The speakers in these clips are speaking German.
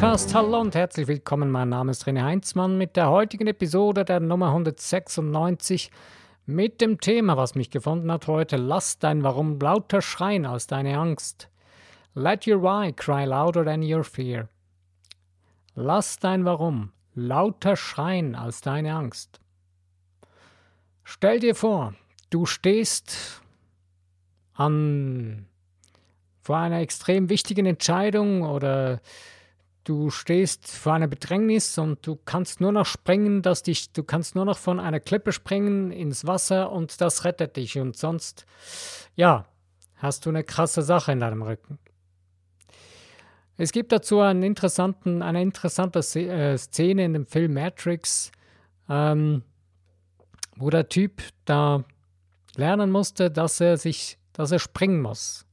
Podcast. Hallo und herzlich willkommen. Mein Name ist René Heinzmann mit der heutigen Episode der Nummer 196 mit dem Thema, was mich gefunden hat heute. Lass dein Warum lauter schreien als deine Angst. Let your why cry louder than your fear. Lass dein Warum lauter schreien als deine Angst. Stell dir vor, du stehst an vor einer extrem wichtigen Entscheidung oder du stehst vor einer Bedrängnis und du kannst nur noch springen, dass dich, du kannst nur noch von einer Klippe springen ins Wasser und das rettet dich und sonst, ja, hast du eine krasse Sache in deinem Rücken. Es gibt dazu einen interessanten, eine interessante äh, Szene in dem Film Matrix, ähm, wo der Typ da lernen musste, dass er sich, dass er springen muss.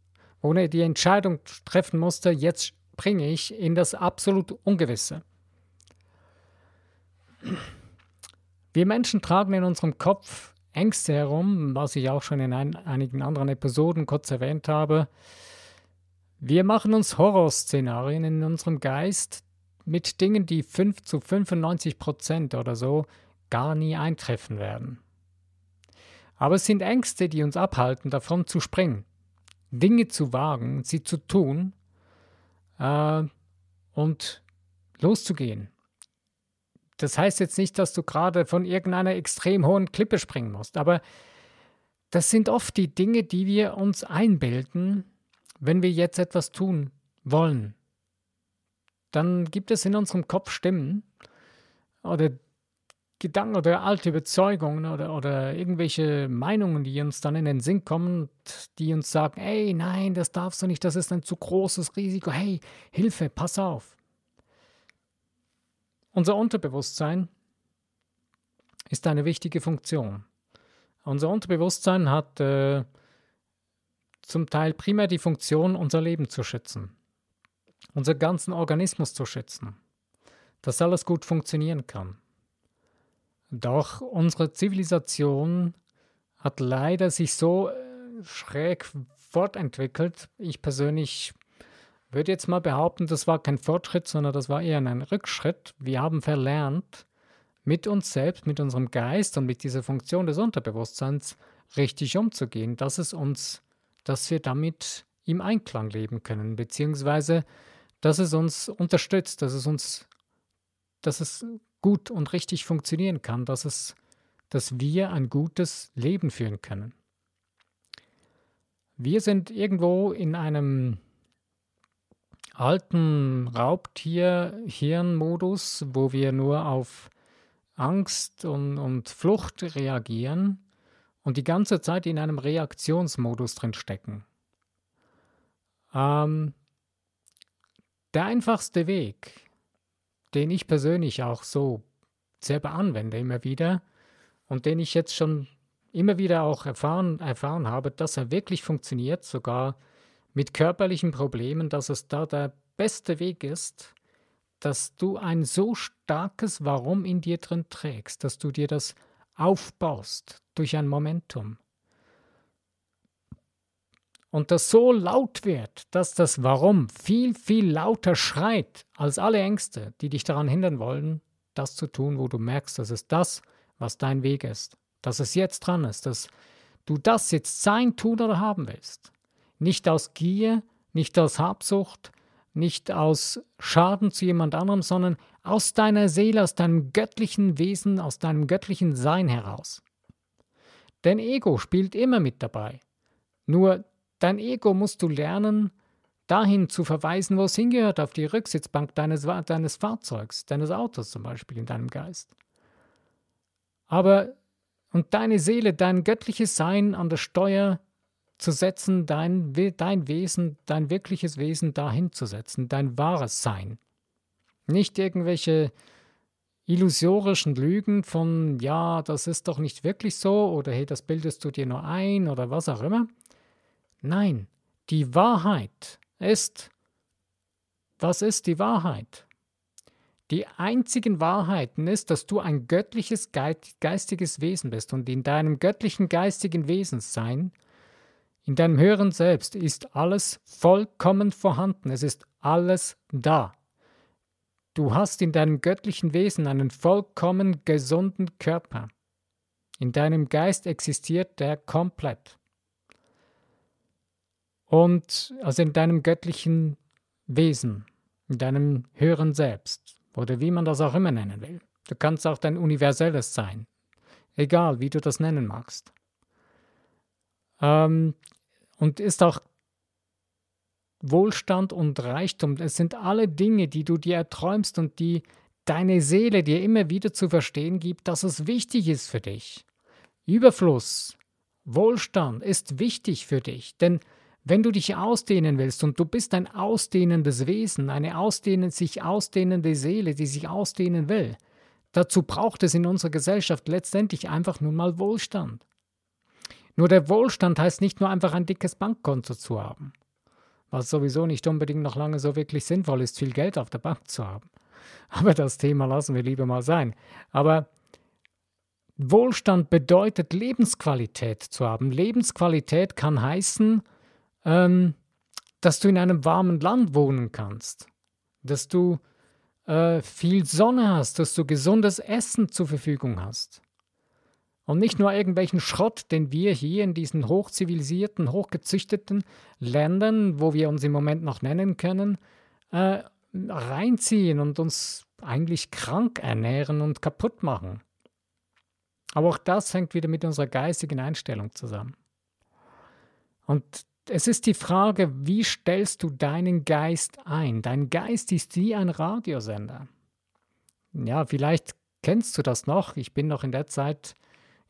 Ohne die Entscheidung treffen musste, jetzt springe ich in das absolut Ungewisse. Wir Menschen tragen in unserem Kopf Ängste herum, was ich auch schon in ein, einigen anderen Episoden kurz erwähnt habe. Wir machen uns Horrorszenarien in unserem Geist mit Dingen, die 5 zu 95 Prozent oder so gar nie eintreffen werden. Aber es sind Ängste, die uns abhalten, davon zu springen, Dinge zu wagen, sie zu tun, äh, und loszugehen. Das heißt jetzt nicht, dass du gerade von irgendeiner extrem hohen Klippe springen musst, aber das sind oft die Dinge, die wir uns einbilden, wenn wir jetzt etwas tun wollen. Dann gibt es in unserem Kopf Stimmen oder Gedanken oder alte Überzeugungen oder, oder irgendwelche Meinungen, die uns dann in den Sinn kommen, die uns sagen, hey, nein, das darfst du nicht, das ist ein zu großes Risiko, hey, Hilfe, pass auf. Unser Unterbewusstsein ist eine wichtige Funktion. Unser Unterbewusstsein hat äh, zum Teil primär die Funktion, unser Leben zu schützen, unser ganzen Organismus zu schützen, dass alles gut funktionieren kann. Doch unsere Zivilisation hat leider sich so äh, schräg fortentwickelt. Ich persönlich würde jetzt mal behaupten, das war kein Fortschritt, sondern das war eher ein Rückschritt. Wir haben verlernt, mit uns selbst, mit unserem Geist und mit dieser Funktion des Unterbewusstseins richtig umzugehen, dass es uns, dass wir damit im Einklang leben können, beziehungsweise dass es uns unterstützt, dass es uns, dass es gut und richtig funktionieren kann, dass, es, dass wir ein gutes Leben führen können. Wir sind irgendwo in einem alten Raubtier-Hirnmodus, wo wir nur auf Angst und, und Flucht reagieren und die ganze Zeit in einem Reaktionsmodus drin stecken. Ähm, der einfachste Weg, den ich persönlich auch so selber anwende immer wieder und den ich jetzt schon immer wieder auch erfahren, erfahren habe, dass er wirklich funktioniert, sogar mit körperlichen Problemen, dass es da der beste Weg ist, dass du ein so starkes Warum in dir drin trägst, dass du dir das aufbaust durch ein Momentum. Und das so laut wird, dass das Warum viel, viel lauter schreit als alle Ängste, die dich daran hindern wollen, das zu tun, wo du merkst, dass es das, was dein Weg ist, dass es jetzt dran ist, dass du das jetzt sein, tun oder haben willst. Nicht aus Gier, nicht aus Habsucht, nicht aus Schaden zu jemand anderem, sondern aus deiner Seele, aus deinem göttlichen Wesen, aus deinem göttlichen Sein heraus. Dein Ego spielt immer mit dabei. Nur dein Ego musst du lernen, dahin zu verweisen, wo es hingehört, auf die Rücksitzbank deines, deines Fahrzeugs, deines Autos zum Beispiel in deinem Geist. Aber und deine Seele, dein göttliches Sein an der Steuer zu setzen, dein, dein Wesen, dein wirkliches Wesen dahin zu setzen, dein wahres Sein. Nicht irgendwelche illusorischen Lügen von, ja, das ist doch nicht wirklich so oder hey, das bildest du dir nur ein oder was auch immer. Nein, die Wahrheit ist, was ist die Wahrheit? Die einzigen Wahrheiten ist, dass du ein göttliches geistiges Wesen bist und in deinem göttlichen geistigen Wesenssein, in deinem höheren Selbst ist alles vollkommen vorhanden. Es ist alles da. Du hast in deinem göttlichen Wesen einen vollkommen gesunden Körper. In deinem Geist existiert der komplett. Und also in deinem göttlichen Wesen, in deinem höheren Selbst oder wie man das auch immer nennen will. Du kannst auch dein universelles Sein, egal wie du das nennen magst. Ähm, und ist auch Wohlstand und Reichtum, es sind alle Dinge, die du dir erträumst und die deine Seele dir immer wieder zu verstehen gibt, dass es wichtig ist für dich. Überfluss, Wohlstand ist wichtig für dich, denn wenn du dich ausdehnen willst und du bist ein ausdehnendes Wesen, eine ausdehnen, sich ausdehnende Seele, die sich ausdehnen will, dazu braucht es in unserer Gesellschaft letztendlich einfach nun mal Wohlstand. Nur der Wohlstand heißt nicht nur einfach ein dickes Bankkonto zu haben, was sowieso nicht unbedingt noch lange so wirklich sinnvoll ist, viel Geld auf der Bank zu haben. Aber das Thema lassen wir lieber mal sein. Aber Wohlstand bedeutet Lebensqualität zu haben. Lebensqualität kann heißen, ähm, dass du in einem warmen Land wohnen kannst, dass du äh, viel Sonne hast, dass du gesundes Essen zur Verfügung hast. Und nicht nur irgendwelchen Schrott, den wir hier in diesen hochzivilisierten, hochgezüchteten Ländern, wo wir uns im Moment noch nennen können, äh, reinziehen und uns eigentlich krank ernähren und kaputt machen. Aber auch das hängt wieder mit unserer geistigen Einstellung zusammen. Und es ist die Frage, wie stellst du deinen Geist ein? Dein Geist ist wie ein Radiosender. Ja, vielleicht kennst du das noch. Ich bin noch in der Zeit,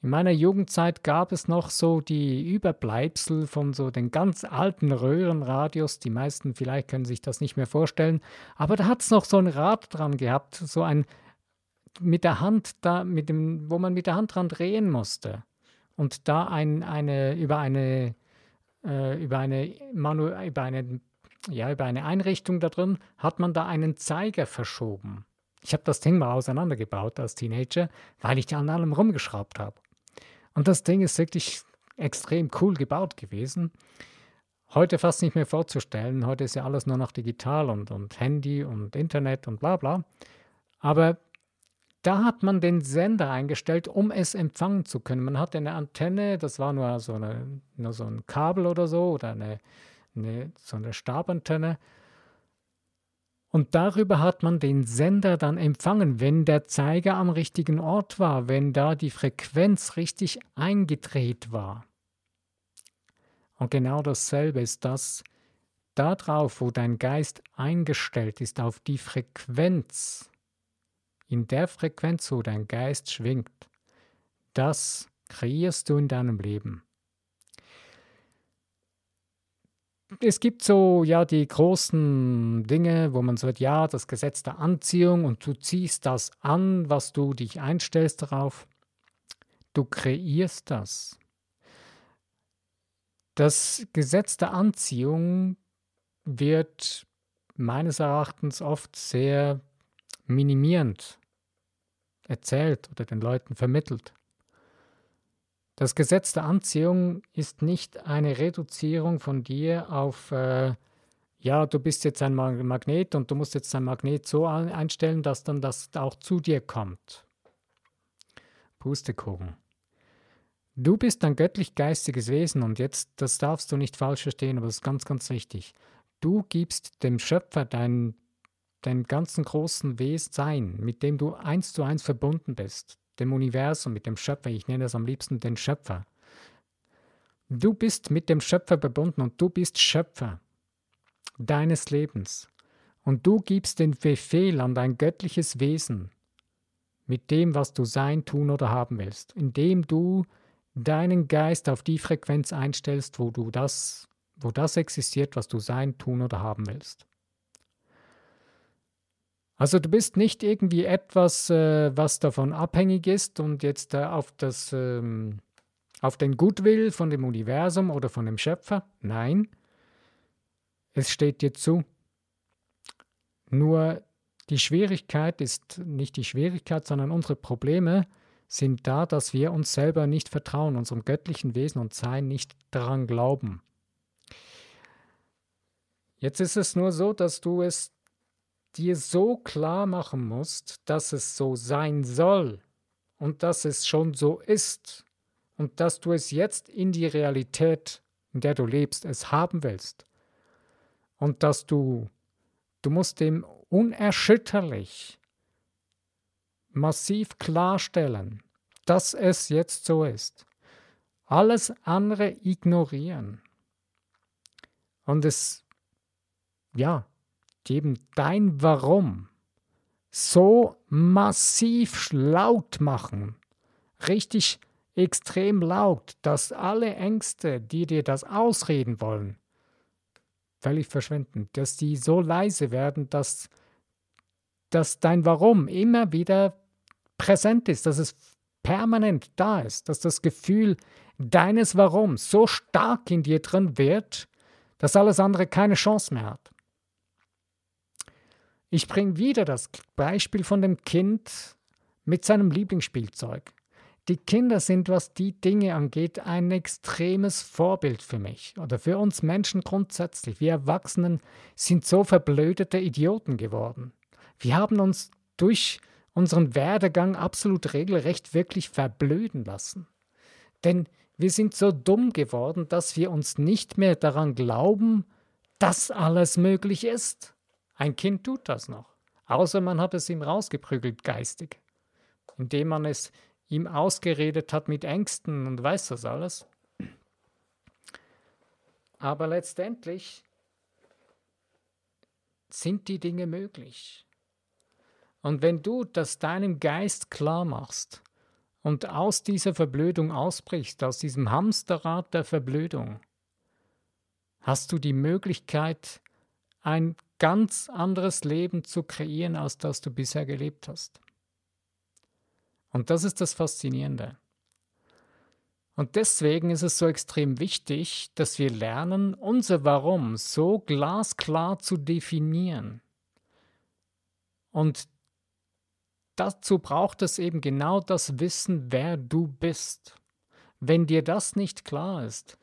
in meiner Jugendzeit gab es noch so die Überbleibsel von so den ganz alten Röhrenradios. Die meisten vielleicht können sich das nicht mehr vorstellen. Aber da hat es noch so ein Rad dran gehabt, so ein mit der Hand da, mit dem, wo man mit der Hand dran drehen musste. Und da ein, eine, über eine äh, über, eine Manu über, eine, ja, über eine Einrichtung da drin hat man da einen Zeiger verschoben. Ich habe das Ding mal auseinandergebaut als Teenager, weil ich an allem rumgeschraubt habe. Und das Ding ist wirklich extrem cool gebaut gewesen. Heute fast nicht mehr vorzustellen. Heute ist ja alles nur noch digital und, und Handy und Internet und bla bla. Aber da hat man den Sender eingestellt, um es empfangen zu können. Man hatte eine Antenne, das war nur so, eine, nur so ein Kabel oder so, oder eine, eine, so eine Stabantenne. Und darüber hat man den Sender dann empfangen, wenn der Zeiger am richtigen Ort war, wenn da die Frequenz richtig eingedreht war. Und genau dasselbe ist das, darauf, wo dein Geist eingestellt ist, auf die Frequenz, in der Frequenz, wo dein Geist schwingt, das kreierst du in deinem Leben. Es gibt so, ja, die großen Dinge, wo man sagt, ja, das Gesetz der Anziehung und du ziehst das an, was du dich einstellst darauf. Du kreierst das. Das Gesetz der Anziehung wird meines Erachtens oft sehr minimierend erzählt oder den Leuten vermittelt. Das Gesetz der Anziehung ist nicht eine Reduzierung von dir auf, äh, ja, du bist jetzt ein Magnet und du musst jetzt dein Magnet so einstellen, dass dann das auch zu dir kommt. Pustekuchen. Du bist ein göttlich-geistiges Wesen und jetzt, das darfst du nicht falsch verstehen, aber das ist ganz, ganz wichtig. Du gibst dem Schöpfer dein deinem ganzen großen Wesen Sein, mit dem du eins zu eins verbunden bist, dem Universum, mit dem Schöpfer, ich nenne es am liebsten den Schöpfer. Du bist mit dem Schöpfer verbunden und du bist Schöpfer deines Lebens. Und du gibst den Befehl an dein göttliches Wesen mit dem, was du sein, tun oder haben willst, indem du deinen Geist auf die Frequenz einstellst, wo du das, wo das existiert, was du sein, tun oder haben willst. Also du bist nicht irgendwie etwas, äh, was davon abhängig ist und jetzt äh, auf, das, ähm, auf den Gutwill von dem Universum oder von dem Schöpfer. Nein, es steht dir zu. Nur die Schwierigkeit ist nicht die Schwierigkeit, sondern unsere Probleme sind da, dass wir uns selber nicht vertrauen, unserem göttlichen Wesen und Sein nicht daran glauben. Jetzt ist es nur so, dass du es dir so klar machen musst, dass es so sein soll und dass es schon so ist und dass du es jetzt in die Realität, in der du lebst, es haben willst. Und dass du, du musst dem unerschütterlich massiv klarstellen, dass es jetzt so ist. Alles andere ignorieren. Und es, ja, eben dein Warum so massiv laut machen, richtig extrem laut, dass alle Ängste, die dir das ausreden wollen, völlig verschwinden, dass die so leise werden, dass, dass dein Warum immer wieder präsent ist, dass es permanent da ist, dass das Gefühl deines Warum so stark in dir drin wird, dass alles andere keine Chance mehr hat. Ich bringe wieder das Beispiel von dem Kind mit seinem Lieblingsspielzeug. Die Kinder sind, was die Dinge angeht, ein extremes Vorbild für mich oder für uns Menschen grundsätzlich. Wir Erwachsenen sind so verblödete Idioten geworden. Wir haben uns durch unseren Werdegang absolut regelrecht wirklich verblöden lassen. Denn wir sind so dumm geworden, dass wir uns nicht mehr daran glauben, dass alles möglich ist. Ein Kind tut das noch, außer man hat es ihm rausgeprügelt geistig, indem man es ihm ausgeredet hat mit Ängsten und weiß das alles. Aber letztendlich sind die Dinge möglich. Und wenn du das deinem Geist klar machst und aus dieser Verblödung ausbrichst, aus diesem Hamsterrad der Verblödung, hast du die Möglichkeit, ein ganz anderes Leben zu kreieren, als das du bisher gelebt hast. Und das ist das Faszinierende. Und deswegen ist es so extrem wichtig, dass wir lernen, unser Warum so glasklar zu definieren. Und dazu braucht es eben genau das Wissen, wer du bist. Wenn dir das nicht klar ist,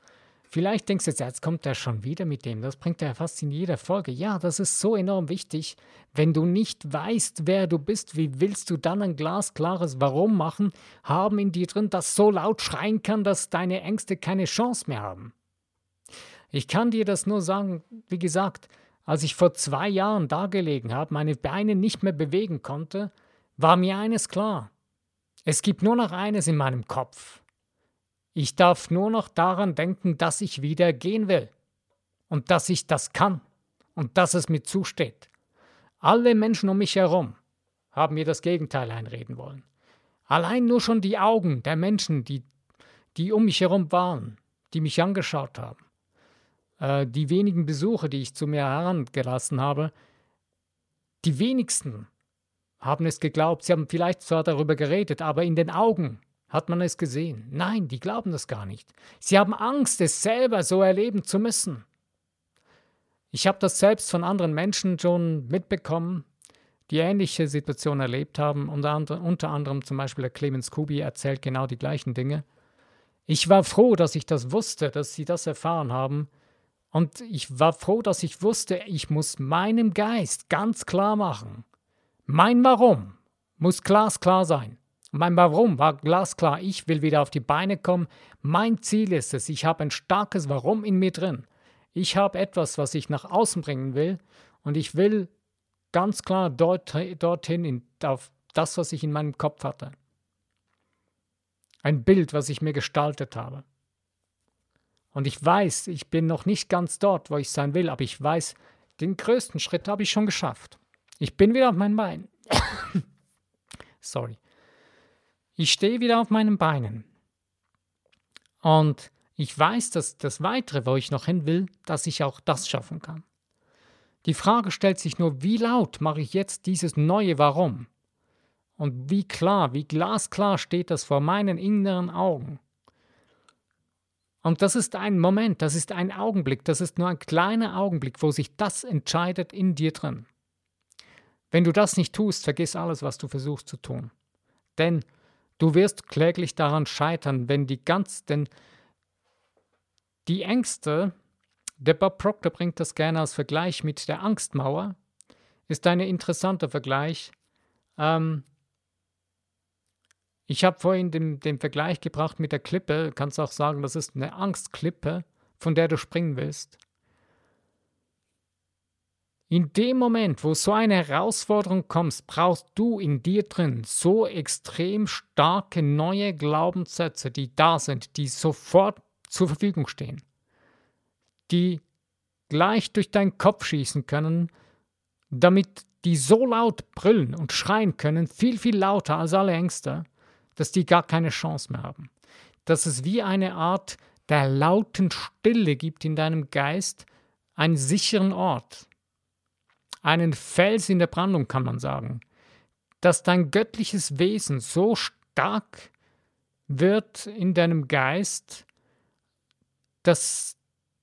Vielleicht denkst du jetzt, jetzt kommt er schon wieder mit dem. Das bringt er fast in jeder Folge. Ja, das ist so enorm wichtig. Wenn du nicht weißt, wer du bist, wie willst du dann ein glasklares Warum machen, haben in dir drin, das so laut schreien kann, dass deine Ängste keine Chance mehr haben? Ich kann dir das nur sagen, wie gesagt, als ich vor zwei Jahren dagelegen habe, meine Beine nicht mehr bewegen konnte, war mir eines klar. Es gibt nur noch eines in meinem Kopf. Ich darf nur noch daran denken, dass ich wieder gehen will und dass ich das kann und dass es mir zusteht. Alle Menschen um mich herum haben mir das Gegenteil einreden wollen. Allein nur schon die Augen der Menschen, die, die um mich herum waren, die mich angeschaut haben, äh, die wenigen Besuche, die ich zu mir herangelassen habe, die wenigsten haben es geglaubt. Sie haben vielleicht zwar darüber geredet, aber in den Augen hat man es gesehen? Nein, die glauben das gar nicht. Sie haben Angst, es selber so erleben zu müssen. Ich habe das selbst von anderen Menschen schon mitbekommen, die ähnliche Situationen erlebt haben. Unter, anderem zum Beispiel der Clemens Kubi erzählt genau die gleichen Dinge. Ich war froh, dass ich das wusste, dass sie das erfahren haben. Und ich war froh, dass ich wusste, ich muss meinem Geist ganz klar machen. Mein Warum muss glasklar sein. Mein Warum war glasklar. Ich will wieder auf die Beine kommen. Mein Ziel ist es. Ich habe ein starkes Warum in mir drin. Ich habe etwas, was ich nach außen bringen will. Und ich will ganz klar dort, dorthin, in, auf das, was ich in meinem Kopf hatte. Ein Bild, was ich mir gestaltet habe. Und ich weiß, ich bin noch nicht ganz dort, wo ich sein will, aber ich weiß, den größten Schritt habe ich schon geschafft. Ich bin wieder auf meinen Beinen. Sorry. Ich stehe wieder auf meinen Beinen. Und ich weiß, dass das Weitere, wo ich noch hin will, dass ich auch das schaffen kann. Die Frage stellt sich nur, wie laut mache ich jetzt dieses neue Warum? Und wie klar, wie glasklar steht das vor meinen inneren Augen? Und das ist ein Moment, das ist ein Augenblick, das ist nur ein kleiner Augenblick, wo sich das entscheidet in dir drin. Wenn du das nicht tust, vergiss alles, was du versuchst zu tun. Denn Du wirst kläglich daran scheitern, wenn die ganz, denn die Ängste, der Bob Proctor bringt das gerne als Vergleich mit der Angstmauer. ist ein interessanter Vergleich. Ähm, ich habe vorhin den, den Vergleich gebracht mit der Klippe. Kannst auch sagen, das ist eine Angstklippe, von der du springen willst. In dem Moment, wo so eine Herausforderung kommt, brauchst du in dir drin so extrem starke neue Glaubenssätze, die da sind, die sofort zur Verfügung stehen, die gleich durch deinen Kopf schießen können, damit die so laut brüllen und schreien können, viel, viel lauter als alle Ängste, dass die gar keine Chance mehr haben. Dass es wie eine Art der lauten Stille gibt in deinem Geist, einen sicheren Ort, einen Fels in der Brandung, kann man sagen, dass dein göttliches Wesen so stark wird in deinem Geist, dass,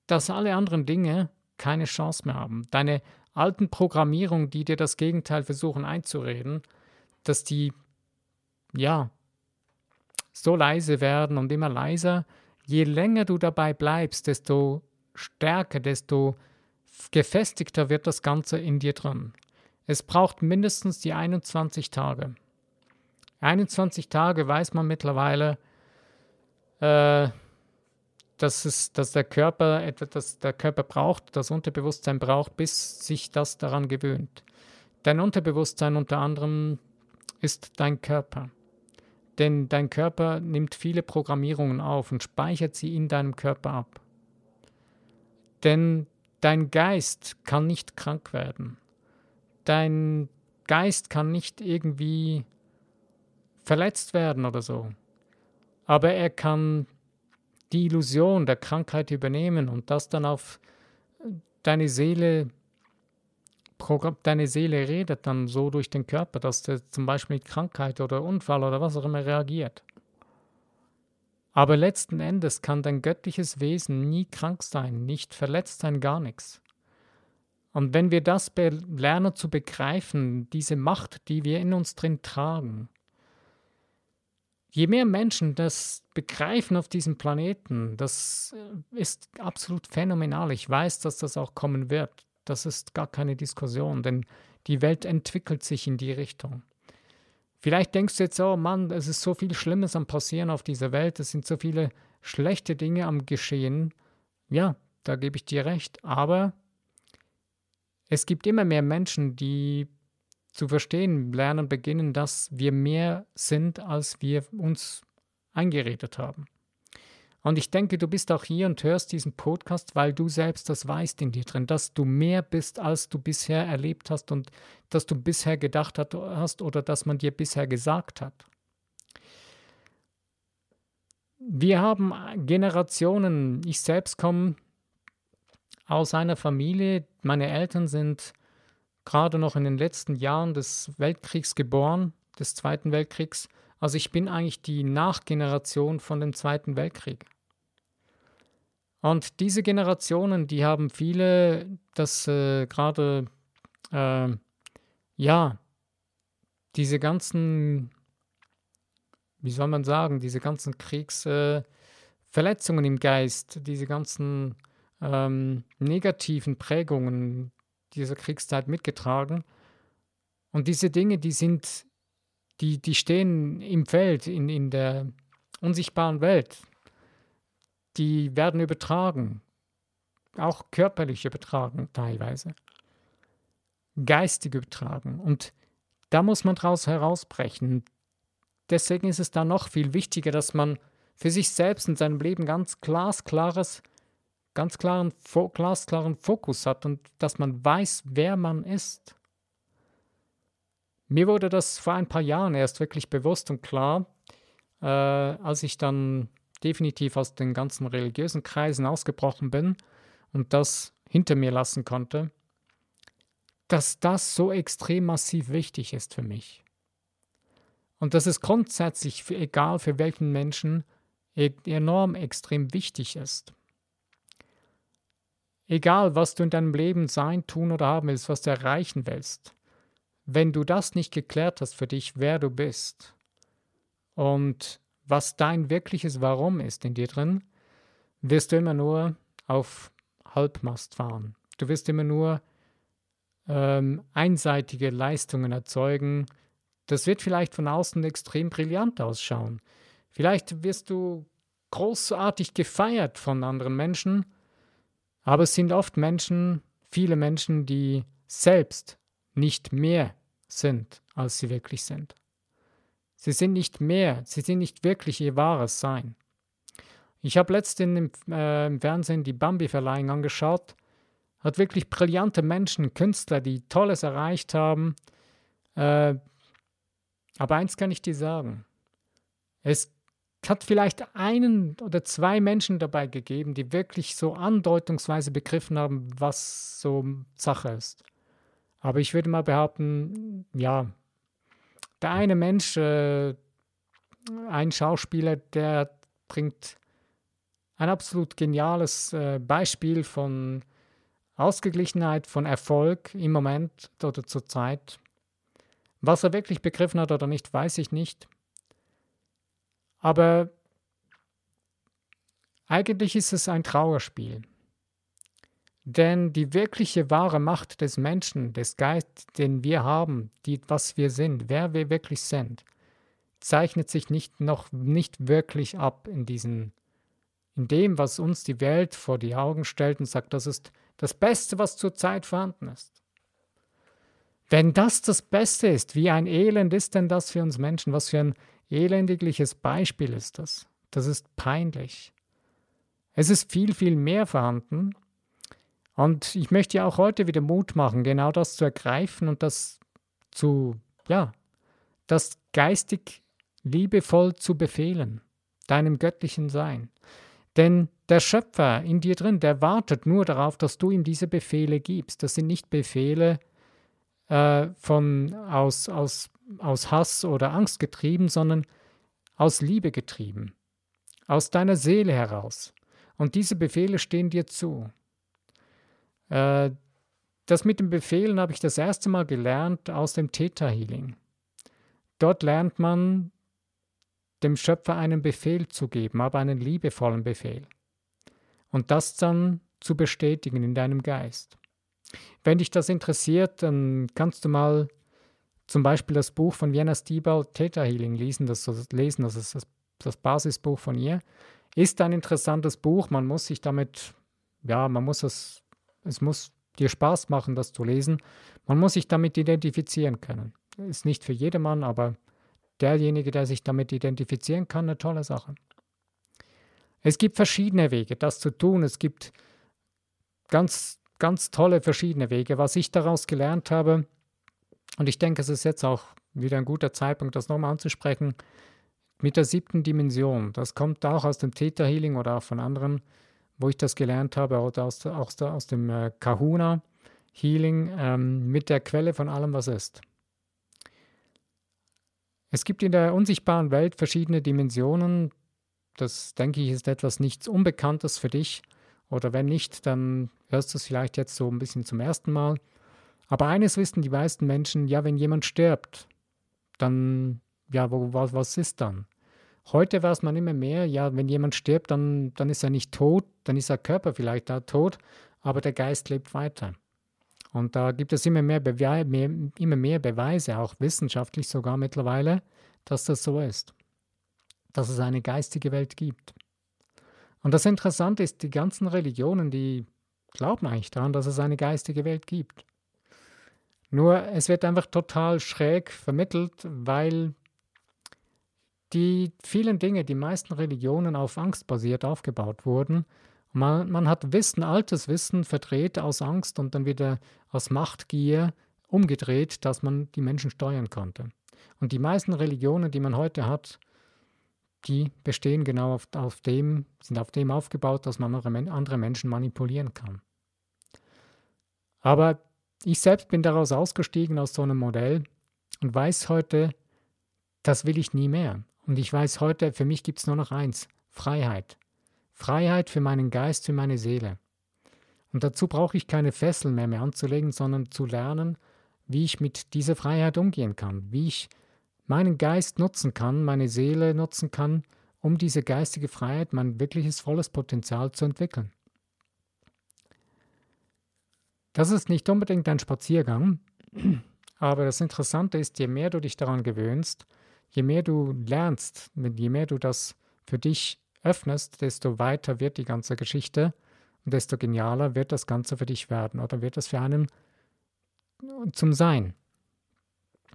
dass alle anderen Dinge keine Chance mehr haben. Deine alten Programmierungen, die dir das Gegenteil versuchen einzureden, dass die, ja, so leise werden und immer leiser. Je länger du dabei bleibst, desto stärker, desto gefestigter wird das Ganze in dir drin. Es braucht mindestens die 21 Tage. 21 Tage weiß man mittlerweile, äh, dass, es, dass der Körper etwas, dass der Körper braucht, das Unterbewusstsein braucht, bis sich das daran gewöhnt. Dein Unterbewusstsein unter anderem ist dein Körper. Denn dein Körper nimmt viele Programmierungen auf und speichert sie in deinem Körper ab. Denn dein Geist kann nicht krank werden. Dein Geist kann nicht irgendwie verletzt werden oder so. Aber er kann die Illusion der Krankheit übernehmen und das dann auf deine Seele deine Seele redet dann so durch den Körper, dass der zum Beispiel mit Krankheit oder Unfall oder was auch immer reagiert. Aber letzten Endes kann dein göttliches Wesen nie krank sein, nicht verletzt sein, gar nichts. Und wenn wir das lernen zu begreifen, diese Macht, die wir in uns drin tragen, je mehr Menschen das begreifen auf diesem Planeten, das ist absolut phänomenal. Ich weiß, dass das auch kommen wird. Das ist gar keine Diskussion, denn die Welt entwickelt sich in die Richtung. Vielleicht denkst du jetzt, oh Mann, es ist so viel Schlimmes am Passieren auf dieser Welt, es sind so viele schlechte Dinge am Geschehen. Ja, da gebe ich dir recht, aber es gibt immer mehr Menschen, die zu verstehen lernen beginnen, dass wir mehr sind, als wir uns eingeredet haben. Und ich denke, du bist auch hier und hörst diesen Podcast, weil du selbst das weißt in dir drin, dass du mehr bist, als du bisher erlebt hast und dass du bisher gedacht hast oder dass man dir bisher gesagt hat. Wir haben Generationen, ich selbst komme aus einer Familie, meine Eltern sind gerade noch in den letzten Jahren des Weltkriegs geboren, des Zweiten Weltkriegs. Also ich bin eigentlich die Nachgeneration von dem Zweiten Weltkrieg. Und diese Generationen, die haben viele, das äh, gerade, äh, ja, diese ganzen, wie soll man sagen, diese ganzen Kriegsverletzungen äh, im Geist, diese ganzen ähm, negativen Prägungen dieser Kriegszeit mitgetragen. Und diese Dinge, die sind, die, die stehen im Feld, in, in der unsichtbaren Welt die werden übertragen, auch körperlich übertragen teilweise, geistig übertragen. Und da muss man daraus herausbrechen. Deswegen ist es da noch viel wichtiger, dass man für sich selbst in seinem Leben ganz glasklares, ganz klaren, glasklaren Fokus hat und dass man weiß, wer man ist. Mir wurde das vor ein paar Jahren erst wirklich bewusst und klar, äh, als ich dann definitiv aus den ganzen religiösen Kreisen ausgebrochen bin und das hinter mir lassen konnte, dass das so extrem massiv wichtig ist für mich. Und dass es grundsätzlich, für, egal für welchen Menschen, e-, enorm extrem wichtig ist. Egal, was du in deinem Leben sein, tun oder haben willst, was du erreichen willst, wenn du das nicht geklärt hast für dich, wer du bist und was dein wirkliches Warum ist in dir drin, wirst du immer nur auf Halbmast fahren. Du wirst immer nur äh, ähm, einseitige Leistungen erzeugen. Das wird vielleicht von außen extrem brillant ausschauen. Vielleicht wirst du großartig gefeiert von anderen Menschen, aber es sind oft Menschen, viele Menschen, die selbst nicht mehr sind, als sie wirklich sind. Sie sind nicht mehr, sie sind nicht wirklich ihr wahres Sein. Ich habe letztens im, äh, im Fernsehen die Bambi-Verleihung angeschaut. Hat wirklich brillante Menschen, Künstler, die Tolles erreicht haben. Äh, aber eins kann ich dir sagen. Es hat vielleicht einen oder zwei Menschen dabei gegeben, die wirklich so andeutungsweise begriffen haben, was so Sache ist. Aber ich würde mal behaupten, ja, der eine Mensch, äh, ein Schauspieler, der bringt ein absolut geniales äh, Beispiel von Ausgeglichenheit, von Erfolg im Moment oder zur Zeit. Was er wirklich begriffen hat oder nicht, weiß ich nicht. Aber eigentlich ist es ein Trauerspiel. Denn die wirkliche wahre Macht des Menschen, des Geistes, den wir haben, die, was wir sind, wer wir wirklich sind, zeichnet sich nicht noch nicht wirklich ab in diesen, in dem, was uns die Welt vor die Augen stellt und sagt, das ist das Beste, was zurzeit vorhanden ist. Wenn das das Beste ist, wie ein Elend ist denn das für uns Menschen? Was für ein elendigliches Beispiel ist das? Das ist peinlich. Es ist viel, viel mehr vorhanden und ich möchte ja auch heute wieder Mut machen, genau das zu ergreifen und das zu, ja, das geistig liebevoll zu befehlen, deinem göttlichen Sein. Denn der Schöpfer in dir drin, der wartet nur darauf, dass du ihm diese Befehle gibst. Das sind nicht Befehle äh, von, aus, aus, aus Hass oder Angst getrieben, sondern aus Liebe getrieben, aus deiner Seele heraus. Und diese Befehle stehen dir zu. Äh, das mit den Befehlen habe ich das erste Mal gelernt aus dem Theta Healing. Dort lernt man dem Schöpfer einen Befehl zu geben, aber einen liebevollen Befehl. Und das dann zu bestätigen in deinem Geist. Wenn dich das interessiert, dann kannst du mal zum Beispiel das Buch von Vienna Stiebel, Theta Healing, lesen. Das, lesen. das ist das, das Basisbuch von ihr. Ist ein interessantes Buch. Man muss sich damit, ja, man muss es es muss dir Spaß machen, das zu lesen. Man muss sich damit identifizieren können. Ist nicht für jedermann, aber derjenige, der sich damit identifizieren kann, eine tolle Sache. Es gibt verschiedene Wege, das zu tun. Es gibt ganz, ganz tolle verschiedene Wege. Was ich daraus gelernt habe, und ich denke, es ist jetzt auch wieder ein guter Zeitpunkt, das nochmal anzusprechen, mit der siebten Dimension. Das kommt auch aus dem Theta Healing oder auch von anderen wo ich das gelernt habe, oder aus, aus, aus dem äh, Kahuna Healing, ähm, mit der Quelle von allem, was ist. Es gibt in der unsichtbaren Welt verschiedene Dimensionen. Das, denke ich, ist etwas nichts Unbekanntes für dich. Oder wenn nicht, dann hörst du es vielleicht jetzt so ein bisschen zum ersten Mal. Aber eines wissen die meisten Menschen, ja, wenn jemand stirbt, dann, ja, wo, was, was ist dann? Heute weiß man immer mehr, ja, wenn jemand stirbt, dann, dann ist er nicht tot, dann ist der Körper vielleicht da tot, aber der Geist lebt weiter. Und da gibt es immer mehr, Bewe mehr, immer mehr Beweise, auch wissenschaftlich sogar mittlerweile, dass das so ist. Dass es eine geistige Welt gibt. Und das Interessante ist, die ganzen Religionen, die glauben eigentlich daran, dass es eine geistige Welt gibt. Nur es wird einfach total schräg vermittelt, weil die vielen Dinge, die meisten Religionen auf Angst basiert aufgebaut wurden. Man, man hat Wissen, altes Wissen verdreht aus Angst und dann wieder aus Machtgier umgedreht, dass man die Menschen steuern konnte. Und die meisten Religionen, die man heute hat, die bestehen genau auf, auf dem, sind auf dem aufgebaut, dass man andere Menschen manipulieren kann. Aber ich selbst bin daraus ausgestiegen aus so einem Modell und weiß heute, das will ich nie mehr. Und ich weiß heute, für mich gibt es nur noch eins, Freiheit. Freiheit für meinen Geist, für meine Seele. Und dazu brauche ich keine Fesseln mehr, mehr anzulegen, sondern zu lernen, wie ich mit dieser Freiheit umgehen kann, wie ich meinen Geist nutzen kann, meine Seele nutzen kann, um diese geistige Freiheit, mein wirkliches volles Potenzial zu entwickeln. Das ist nicht unbedingt ein Spaziergang, aber das Interessante ist, je mehr du dich daran gewöhnst, je mehr du lernst, je mehr du das für dich öffnest, desto weiter wird die ganze Geschichte und desto genialer wird das Ganze für dich werden oder wird es für einen zum Sein.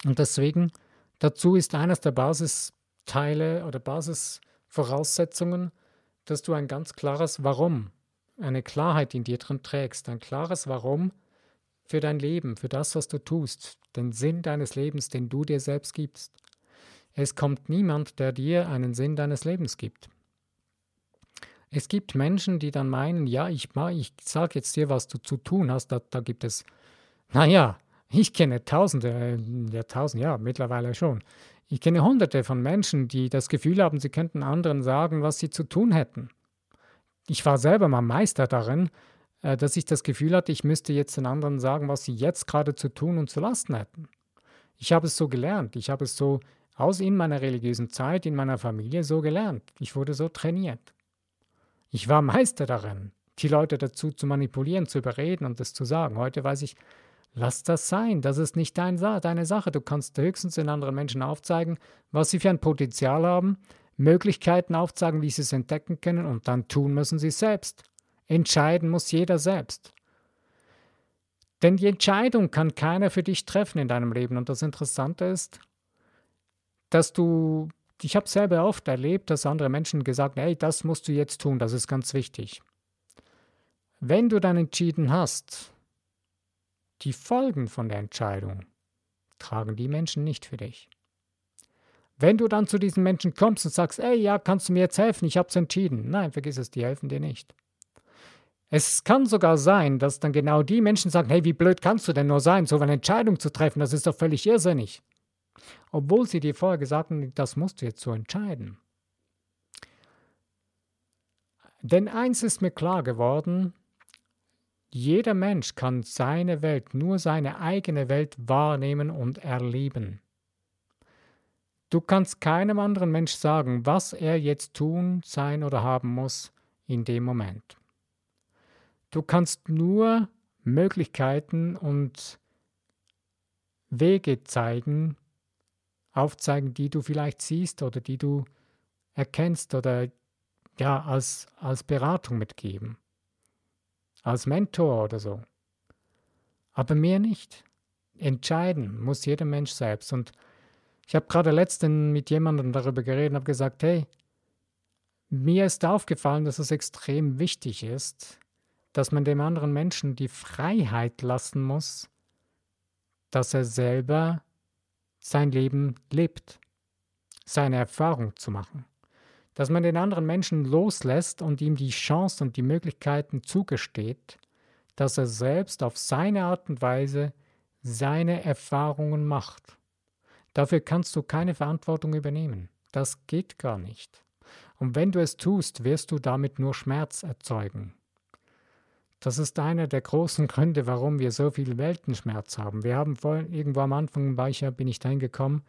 Und deswegen, dazu ist eines der Basisteile oder Basisvoraussetzungen, dass du ein ganz klares Warum, eine Klarheit in dir drin trägst, ein klares Warum für dein Leben, für das, was du tust, den Sinn deines Lebens, den du dir selbst gibst. Es kommt niemand, der dir einen Sinn deines Lebens gibt. Es gibt Menschen, die dann meinen, ja, ich, ich sage jetzt dir, was du zu tun hast, da, da gibt es, naja, ich kenne Tausende, äh, ja, Tausend, ja, mittlerweile schon. Ich kenne Hunderte von Menschen, die das Gefühl haben, sie könnten anderen sagen, was sie zu tun hätten. Ich war selber mal Meister darin, äh, dass ich das Gefühl hatte, ich müsste jetzt den anderen sagen, was sie jetzt gerade zu tun und zu lassen hätten. Ich habe es so gelernt. Ich habe es so aus in meiner religiösen Zeit, in meiner Familie so gelernt. Ich wurde so trainiert. Ich war Meister darin, die Leute dazu zu manipulieren, zu überreden und es zu sagen. Heute weiß ich, Lass das sein, das ist nicht dein, deine Sache. Du kannst höchstens den anderen Menschen aufzeigen, was sie für ein Potenzial haben, Möglichkeiten aufzeigen, wie sie es entdecken können und dann tun müssen sie selbst. Entscheiden muss jeder selbst. Denn die Entscheidung kann keiner für dich treffen in deinem Leben. Und das Interessante ist, dass du, ich habe selber oft erlebt, dass andere Menschen gesagt haben, hey, das musst du jetzt tun, das ist ganz wichtig. Wenn du dann entschieden hast, die Folgen von der Entscheidung tragen die Menschen nicht für dich. Wenn du dann zu diesen Menschen kommst und sagst, ey, ja, kannst du mir jetzt helfen, ich habe es entschieden. Nein, vergiss es, die helfen dir nicht. Es kann sogar sein, dass dann genau die Menschen sagen, hey, wie blöd kannst du denn nur sein, so eine Entscheidung zu treffen, das ist doch völlig irrsinnig. Obwohl sie dir vorher gesagt haben, das musst du jetzt so entscheiden. Denn eins ist mir klar geworden, jeder Mensch kann seine Welt, nur seine eigene Welt wahrnehmen und erleben. Du kannst keinem anderen Mensch sagen, was er jetzt tun, sein oder haben muss in dem Moment. Du kannst nur Möglichkeiten und Wege zeigen, aufzeigen, die du vielleicht siehst oder die du erkennst oder ja als, als Beratung mitgeben als Mentor oder so. Aber mehr nicht. Entscheiden muss jeder Mensch selbst. Und ich habe gerade letztens mit jemandem darüber geredet und habe gesagt, hey, mir ist aufgefallen, dass es extrem wichtig ist, dass man dem anderen Menschen die Freiheit lassen muss, dass er selber sein Leben lebt, seine Erfahrung zu machen dass man den anderen Menschen loslässt und ihm die Chance und die Möglichkeiten zugesteht, dass er selbst auf seine Art und Weise seine Erfahrungen macht. Dafür kannst du keine Verantwortung übernehmen. Das geht gar nicht. Und wenn du es tust, wirst du damit nur Schmerz erzeugen. Das ist einer der großen Gründe, warum wir so viel Weltenschmerz haben. Wir haben vorhin irgendwo am Anfang war ich ja, bin ich dahin gekommen,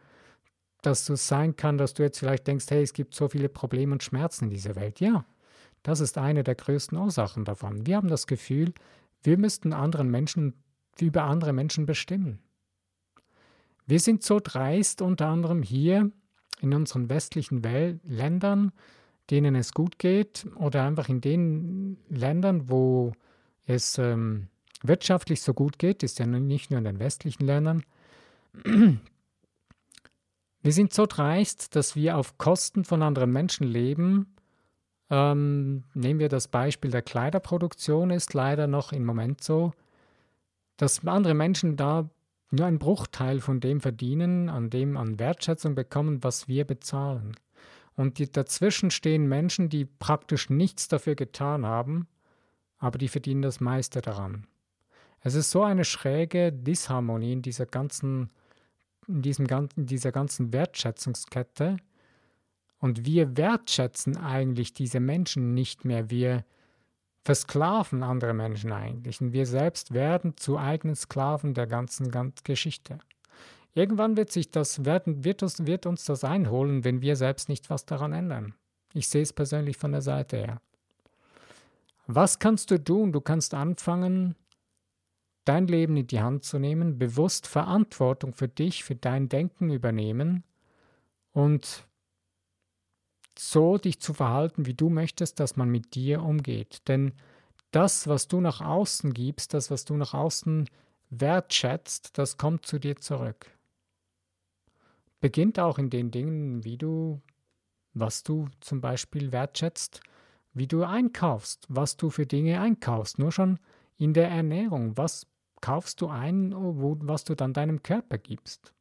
dass es sein kann, dass du jetzt vielleicht denkst, hey, es gibt so viele Probleme und Schmerzen in dieser Welt. Ja, das ist eine der größten Ursachen davon. Wir haben das Gefühl, wir müssten anderen Menschen über andere Menschen bestimmen. Wir sind so dreist, unter anderem hier in unseren westlichen Wel Ländern, denen es gut geht, oder einfach in den Ländern, wo es ähm, wirtschaftlich so gut geht, ist ja nicht nur in den westlichen Ländern, wir sind so dreist, dass wir auf Kosten von anderen Menschen leben. Ähm, nehmen wir das Beispiel der Kleiderproduktion, ist leider noch im Moment so, dass andere Menschen da nur einen Bruchteil von dem verdienen, an dem an Wertschätzung bekommen, was wir bezahlen. Und die, dazwischen stehen Menschen, die praktisch nichts dafür getan haben, aber die verdienen das meiste daran. Es ist so eine schräge Disharmonie in dieser ganzen in, diesem ganzen, dieser ganzen Wertschätzungskette. Und wir wertschätzen eigentlich diese Menschen nicht mehr. Wir versklaven andere Menschen eigentlich. Und wir selbst werden zu eigenen Sklaven der ganzen, ganzen Geschichte. Irgendwann wird sich das, werden, wird, uns, wird uns das einholen, wenn wir selbst nicht was daran ändern. Ich sehe es persönlich von der Seite her. Was kannst du tun? Du kannst anfangen, dein Leben in die Hand zu nehmen, bewusst Verantwortung für dich, für dein Denken übernehmen und so dich zu verhalten, wie du möchtest, dass man mit dir umgeht. Denn das, was du nach außen gibst, das, was du nach außen wertschätzt, das kommt zu dir zurück. Beginnt auch in den Dingen, wie du, was du zum Beispiel wertschätzt, wie du einkaufst, was du für Dinge einkaufst. Nur schon in der Ernährung. Was kaufst du ein, wo, was du dann deinem Körper gibst?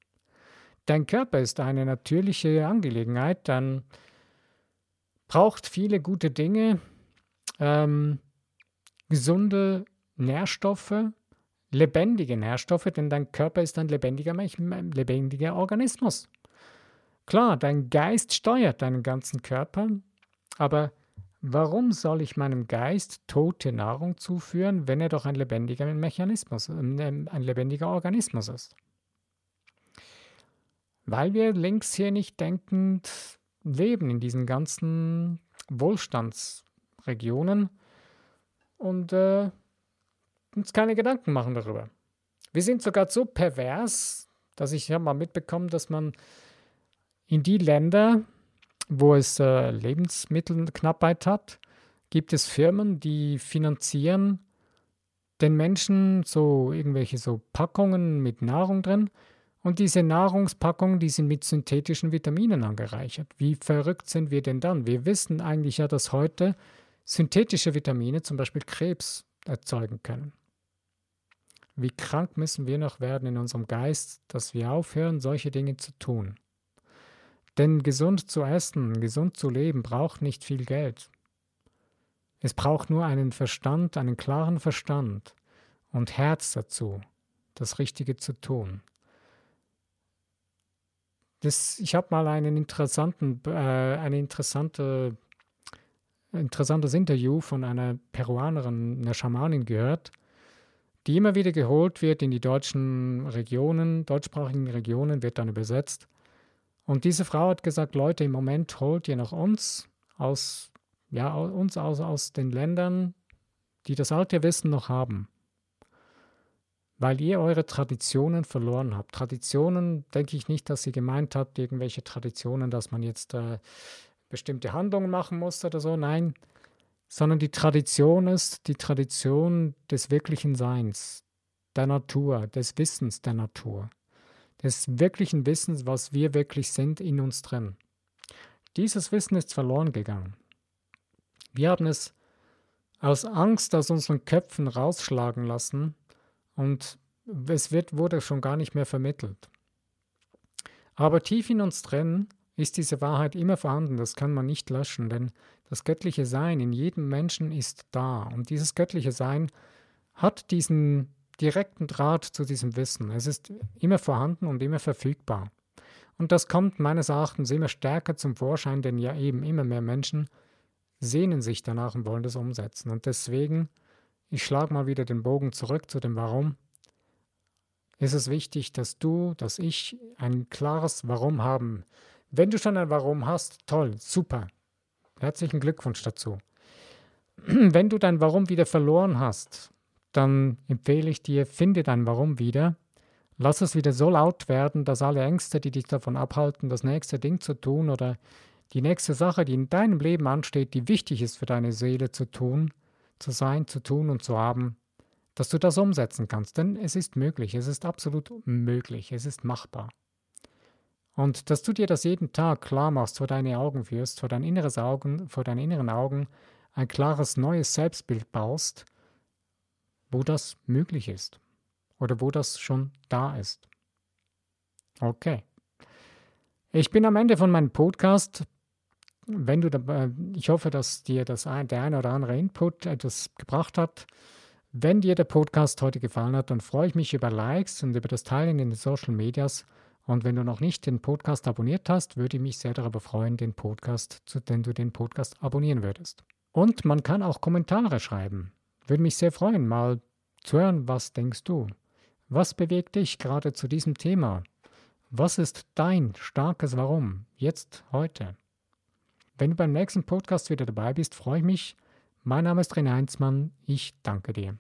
Dein Körper ist eine natürliche Angelegenheit, dann braucht viele gute Dinge, ähm, gesunde Nährstoffe, lebendige Nährstoffe, denn dein Körper ist ein lebendiger, lebendiger Organismus. Klar, dein Geist steuert deinen ganzen Körper, aber warum soll ich meinem Geist tote Nahrung zuführen, wenn er doch ein lebendiger Mechanismus, ein lebendiger Organismus ist? Weil wir links hier nicht denkend leben in diesen ganzen Wohlstandsregionen und äh, uns keine Gedanken machen darüber. Wir sind sogar so pervers, dass ich ja mal mitbekommen, dass man in die Länder, wo es äh, Lebensmittelknappheit hat, gibt es Firmen, die finanzieren den Menschen so irgendwelche so Packungen mit Nahrung drin und diese Nahrungspackungen, die sind mit synthetischen Vitaminen angereichert. Wie verrückt sind wir denn dann? Wir wissen eigentlich ja, dass heute synthetische Vitamine zum Beispiel Krebs erzeugen können. Wie krank müssen wir noch werden in unserem Geist, dass wir aufhören, solche Dinge zu tun. Denn gesund zu essen, gesund zu leben, braucht nicht viel Geld. Es braucht nur einen Verstand, einen klaren Verstand und Herz dazu, das Richtige zu tun. Das, ich habe mal einen interessanten, äh, eine interessante, interessantes Interview von einer Peruanerin, einer Schamanin gehört, die immer wieder geholt wird in die deutschen Regionen, deutschsprachigen Regionen, wird dann übersetzt. Und diese Frau hat gesagt, Leute, im Moment holt ihr nach uns aus, ja, uns aus, aus den Ländern, die das alte Wissen noch haben. Weil ihr eure Traditionen verloren habt. Traditionen, denke ich nicht, dass sie gemeint hat, irgendwelche Traditionen, dass man jetzt äh, bestimmte Handlungen machen muss oder so. Nein, sondern die Tradition ist die Tradition des wirklichen Seins, der Natur, des Wissens der Natur, des wirklichen Wissens, was wir wirklich sind in uns drin. Dieses Wissen ist verloren gegangen. Wir haben es aus Angst aus unseren Köpfen rausschlagen lassen und es wird, wurde schon gar nicht mehr vermittelt. Aber tief in uns drin ist diese Wahrheit immer vorhanden, das kann man nicht löschen, denn das göttliche Sein in jedem Menschen ist da. Und dieses göttliche Sein hat diesen direkten Draht zu diesem Wissen. Es ist immer vorhanden und immer verfügbar. Und das kommt meines Erachtens immer stärker zum Vorschein, denn ja eben immer mehr Menschen sehnen sich danach und wollen das umsetzen. Und deswegen, ich schlage mal wieder den Bogen zurück zu dem Warum. Ist es wichtig, dass du, dass ich ein klares Warum haben. Wenn du schon ein Warum hast, toll, super, Herzlichen Glückwunsch dazu. Wenn du dein Warum wieder verloren hast, dann empfehle ich dir, finde dein Warum wieder. Lass es wieder so laut werden, dass alle Ängste, die dich davon abhalten, das nächste Ding zu tun oder die nächste Sache, die in deinem Leben ansteht, die wichtig ist für deine Seele zu tun, zu sein, zu tun und zu haben, dass du das umsetzen kannst. Denn es ist möglich, es ist absolut möglich, es ist machbar. Und dass du dir das jeden Tag klar machst, vor deine Augen führst, vor dein inneres Augen, vor deinen inneren Augen ein klares neues Selbstbild baust, wo das möglich ist oder wo das schon da ist. Okay. Ich bin am Ende von meinem Podcast. Wenn du dabei, ich hoffe, dass dir das ein, der eine oder andere Input etwas gebracht hat. Wenn dir der Podcast heute gefallen hat, dann freue ich mich über Likes und über das Teilen in den Social Medias. Und wenn du noch nicht den Podcast abonniert hast, würde ich mich sehr darüber freuen, den Podcast, zu dem du den Podcast abonnieren würdest. Und man kann auch Kommentare schreiben. Würde mich sehr freuen, mal zu hören, was denkst du? Was bewegt dich gerade zu diesem Thema? Was ist dein starkes Warum? Jetzt, heute. Wenn du beim nächsten Podcast wieder dabei bist, freue ich mich. Mein Name ist René Heinzmann. Ich danke dir.